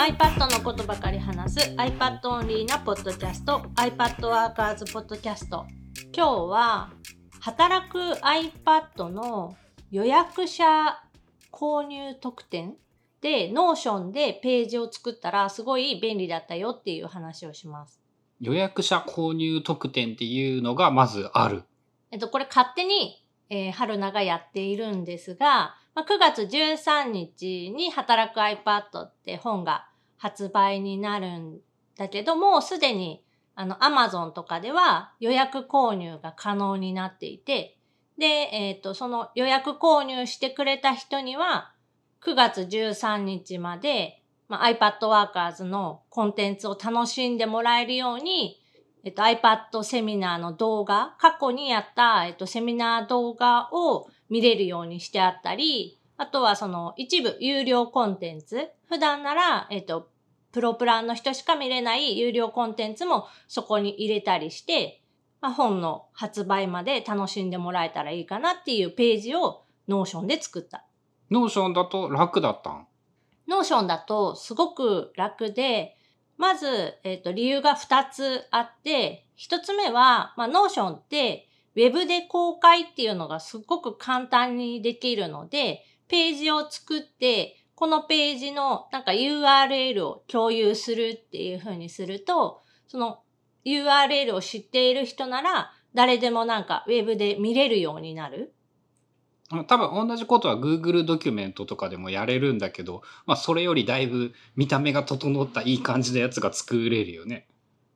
iPad のことばかり話す iPad オンリーなポッドキャスト iPad ワーカーズポッドキャスト今日は働く iPad の予約者購入特典で Notion でページを作ったらすごい便利だったよっていう話をします。予約者購入特典っていうのがまずある。えっと、これ勝手に、えー春菜がやっているんですが、まあ、9月13日に働く iPad って本が発売になるんだけども、すでにあの Amazon とかでは予約購入が可能になっていて、で、えっ、と、その予約購入してくれた人には、9月13日まで、まあ、iPad Workers のコンテンツを楽しんでもらえるように、えっと、iPad セミナーの動画、過去にやった、えっと、セミナー動画を見れるようにしてあったり、あとはその一部有料コンテンツ、普段なら、えっと、プロプランの人しか見れない有料コンテンツもそこに入れたりして、まあ、本の発売まで楽しんでもらえたらいいかなっていうページを Notion で作った。ノーションだと楽だったん？ Notion だとすごく楽で、まず、えっ、と、理由が2つあって、1つ目は、まあ、 Notion って、ウェブで公開っていうのがすごく簡単にできるので、ページを作って、このページのなんか URL を共有するっていう風にすると、その URL を知っている人なら、誰でもなんかウェブで見れるようになる。多分同じことは Google ドキュメントとかでもやれるんだけど、まあそれよりだいぶ見た目が整ったいい感じのやつが作れるよね。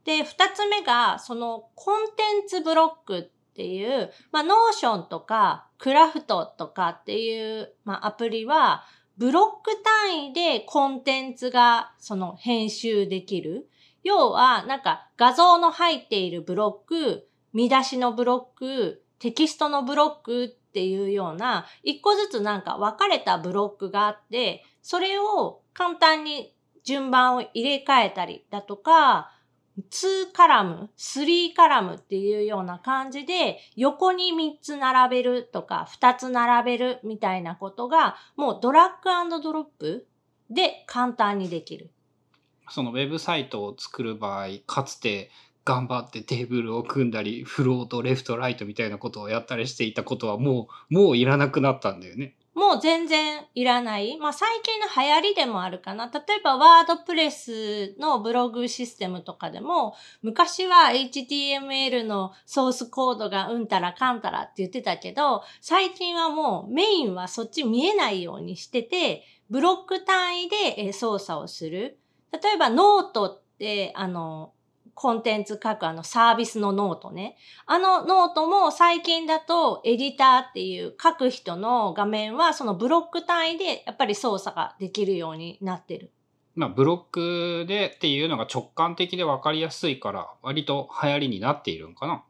で、二つ目が、そのコンテンツブロックっていう、まあ、 Notion とか、クラフトとかっていう、まあ、アプリは、ブロック単位でコンテンツが、その編集できる。要は、なんか画像の入っているブロック、見出しのブロック、テキストのブロックっていうような、一個ずつなんか分かれたブロックがあって、それを簡単に順番を入れ替えたりだとか、2カラム、3カラムっていうような感じで、横に3つ並べるとか、2つ並べるみたいなことが、もうドラッグドロップで簡単にできる。そのウェブサイトを作る場合、かつて頑張ってテーブルを組んだり、フロート、レフト、ライトみたいなことをやったりしていたことはもう、もういらなくなったんだよね。もう全然いらない。まあ最近の流行りでもあるかな。例えばワードプレスのブログシステムとかでも、昔は HTML のソースコードがうんたらかんたらって言ってたけど、最近はもうメインはそっち見えないようにしてて、ブロック単位で操作をする。例えばノートって、あの、コンテンツ書くあのサービスのノートね。あのノートも最近だとエディターっていう書く人の画面はそのブロック単位でやっぱり操作ができるようになってる。まあブロックでっていうのが直感的で分かりやすいから、割と流行りになっているんかな。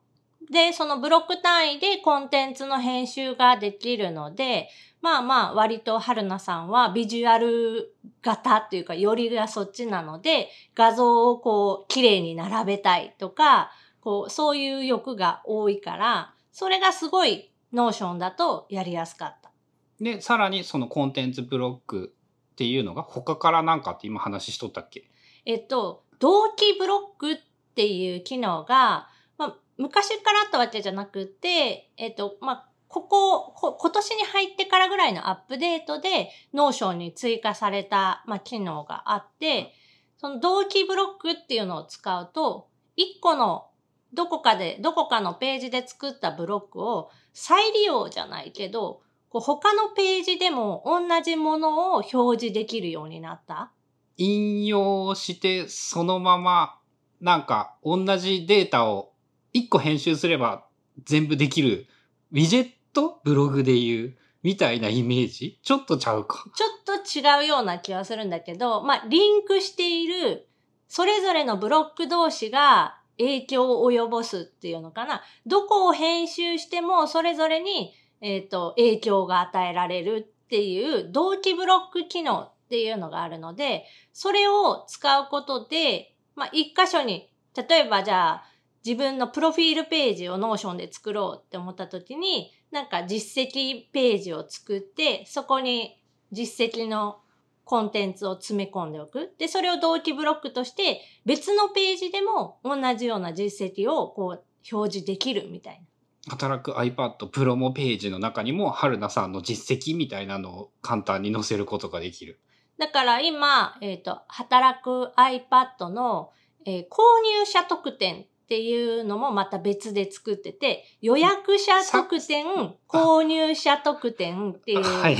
で、そのブロック単位でコンテンツの編集ができるので、まあまあ割と春菜さんはビジュアル型っていうかよりがそっちなので、画像をこう綺麗に並べたいとか、こうそういう欲が多いから、それがすごい Notion だとやりやすかった。で、さらにそのコンテンツブロックっていうのが他からなんかって今話しとったっけえっと、同期ブロックっていう機能が、昔からあったわけじゃなくて、えっと、まあ、こここ、今年に入ってからぐらいのアップデートで、 Notion に追加された、まあ、機能があって、その同期ブロックっていうのを使うと、一個の、どこかで、どこかのページで作ったブロックを再利用じゃないけど、こう他のページでも同じものを表示できるようになった。引用してそのままなんか同じデータを1個編集すれば全部できるウィジェットブログで言うみたいなイメージ？ちょっとちゃうか。ちょっと違うような気はするんだけど、まあ、リンクしている、それぞれのブロック同士が影響を及ぼすっていうのかな。どこを編集しても、それぞれに、えっ、と、影響が与えられるっていう、同期ブロック機能っていうのがあるので、それを使うことで、まあ、一箇所に、例えばじゃあ、自分のプロフィールページを Notion で作ろうって思った時に、なんか実績ページを作って、そこに実績のコンテンツを詰め込んでおく。で、それを同期ブロックとして別のページでも同じような実績をこう表示できるみたいな。働く iPad プロモページの中にも春菜さんの実績みたいなのを簡単に載せることができる。だから今、えっ、と、働く iPad の、えー購入者特典っていうのもまた別で作ってて、予約者特典、購入者特典っていう、はい。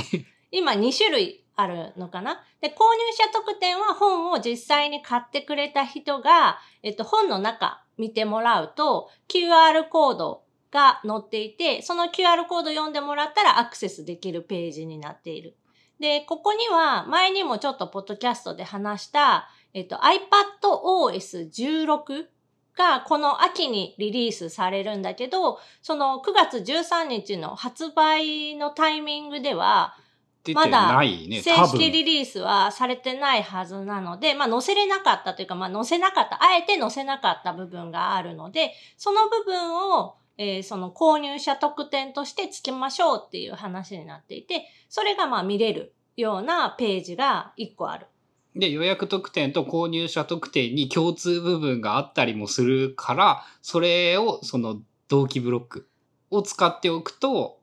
今2種類あるのかな？で、購入者特典は本を実際に買ってくれた人が、えっと、本の中見てもらうと、QR コードが載っていて、その QR コード読んでもらったらアクセスできるページになっている。で、ここには前にもちょっとポッドキャストで話した、えっと、iPadOS16 がこの秋にリリースされるんだけど、その9月13日の発売のタイミングでは、出てないね、正。式リリースはされてないはずなので、まあ載せれなかったというか、まあ載せなかった、あえて載せなかった部分があるので、その部分を、えーその購入者特典として付けましょうっていう話になっていて、それがまあ見れるようなページが1個ある。で、予約特典と購入者特典に共通部分があったりもするから、それをその同期ブロックを使っておくと、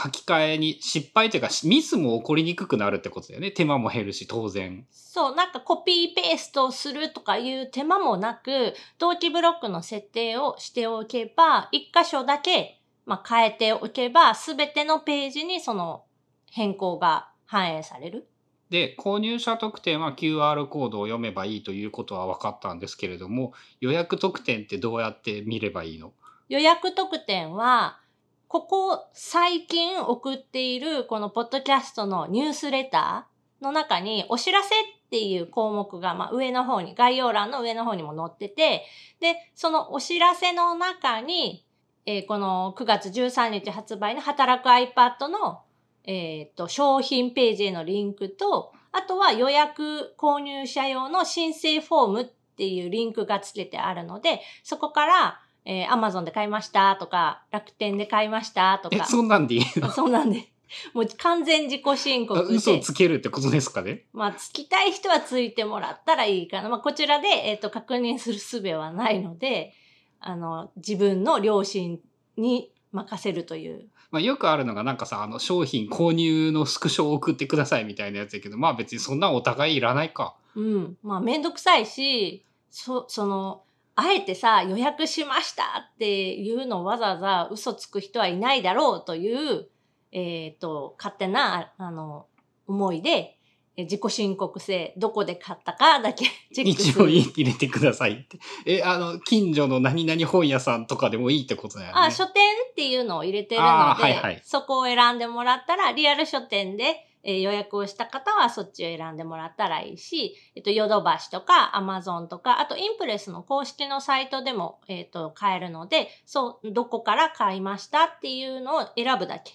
書き換えに失敗というかミスも起こりにくくなるってことだよね。手間も減るし、当然。そう、なんかコピーペーストするとかいう手間もなく、同期ブロックの設定をしておけば、一箇所だけ、まあ、変えておけば、すべてのページにその変更が反映される。で、購入者特典は QR コードを読めばいいということは分かったんですけれども、予約特典ってどうやって見ればいいの？予約特典は、ここ最近送っているこのポッドキャストのニュースレターの中にお知らせっていう項目が、まあ、上の方に、概要欄の上の方にも載ってて、で、そのお知らせの中に、えーこの9月13日発売の働く iPad の、えーと、商品ページへのリンクと、あとは予約購入者用の申請フォームっていうリンクがつけてあるので、そこから、えー、Amazon で買いましたとか、楽天で買いましたとえ、か。そんなんでいいの？そうなんで。もう完全自己申告で。嘘をつけるってことですかね？まあ、つきたい人はついてもらったらいいかな。まあ、こちらで、えっ、と、確認する術はないので、あの、自分の良心に任せるという。まあ、よくあるのがなんかさ、あの商品購入のスクショを送ってくださいみたいなやつやけど、まあ別にそんなお互いいらないか。うん。まあ、めんどくさいし、そ、その、あえてさ、予約しましたっていうのをわざわざ嘘つく人はいないだろうという、えっ、と、勝手な、あの、思いで、自己申告制、どこで買ったかだけ チェックす一応る。入れてくださいって。え、あの、近所の何々本屋さんとかでもいいってことだよね。あ、書店っていうのを入れてるあので、ーはいはいそこを選んでもらったら、リアル書店で、えー予約をした方はそっちを選んでもらったらいいし、えっと、ヨドバシとか、アマゾンとか、あと、インプレスの公式のサイトでも、えっと、買えるので、そう、どこから買いましたっていうのを選ぶだけ。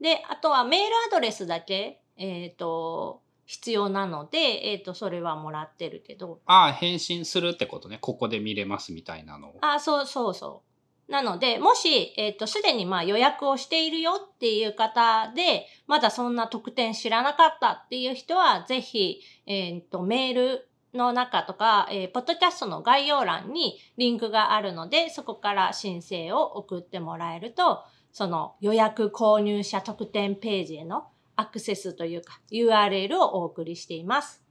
で、あとはメールアドレスだけ、えっと、必要なので、えっと、それはもらってるけど、ああ、返信するってことね。ここで見れますみたいなのを。あ、そうそうそう。なので、もし、えっ、と、すでにまあ予約をしているよっていう方で、まだそんな特典知らなかったっていう人は、ぜひ、えっ、と、メールの中とか、えーポッドキャストの概要欄にリンクがあるので、そこから申請を送ってもらえると、その予約購入者特典ページへのアクセスというか URL をお送りしています。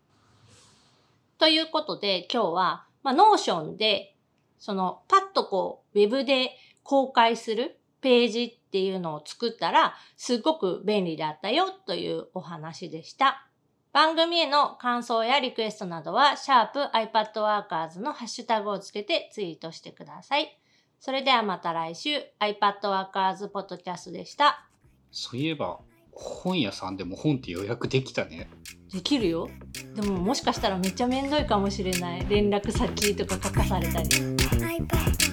ということで今日は、まあ、 Notion でそのパッとこうウェブで公開するページっていうのを作ったらすごく便利だったよというお話でした。番組への感想やリクエストなどは、シャープ iPadWorkers のハッシュタグをつけてツイートしてください。それではまた来週、iPadWorkers ポッドキャストでした。そういえば、本屋さんでも本って予約できたね。できるよ。でももしかしたらめっちゃめんどいかもしれない。連絡先とか書かされたり。iPad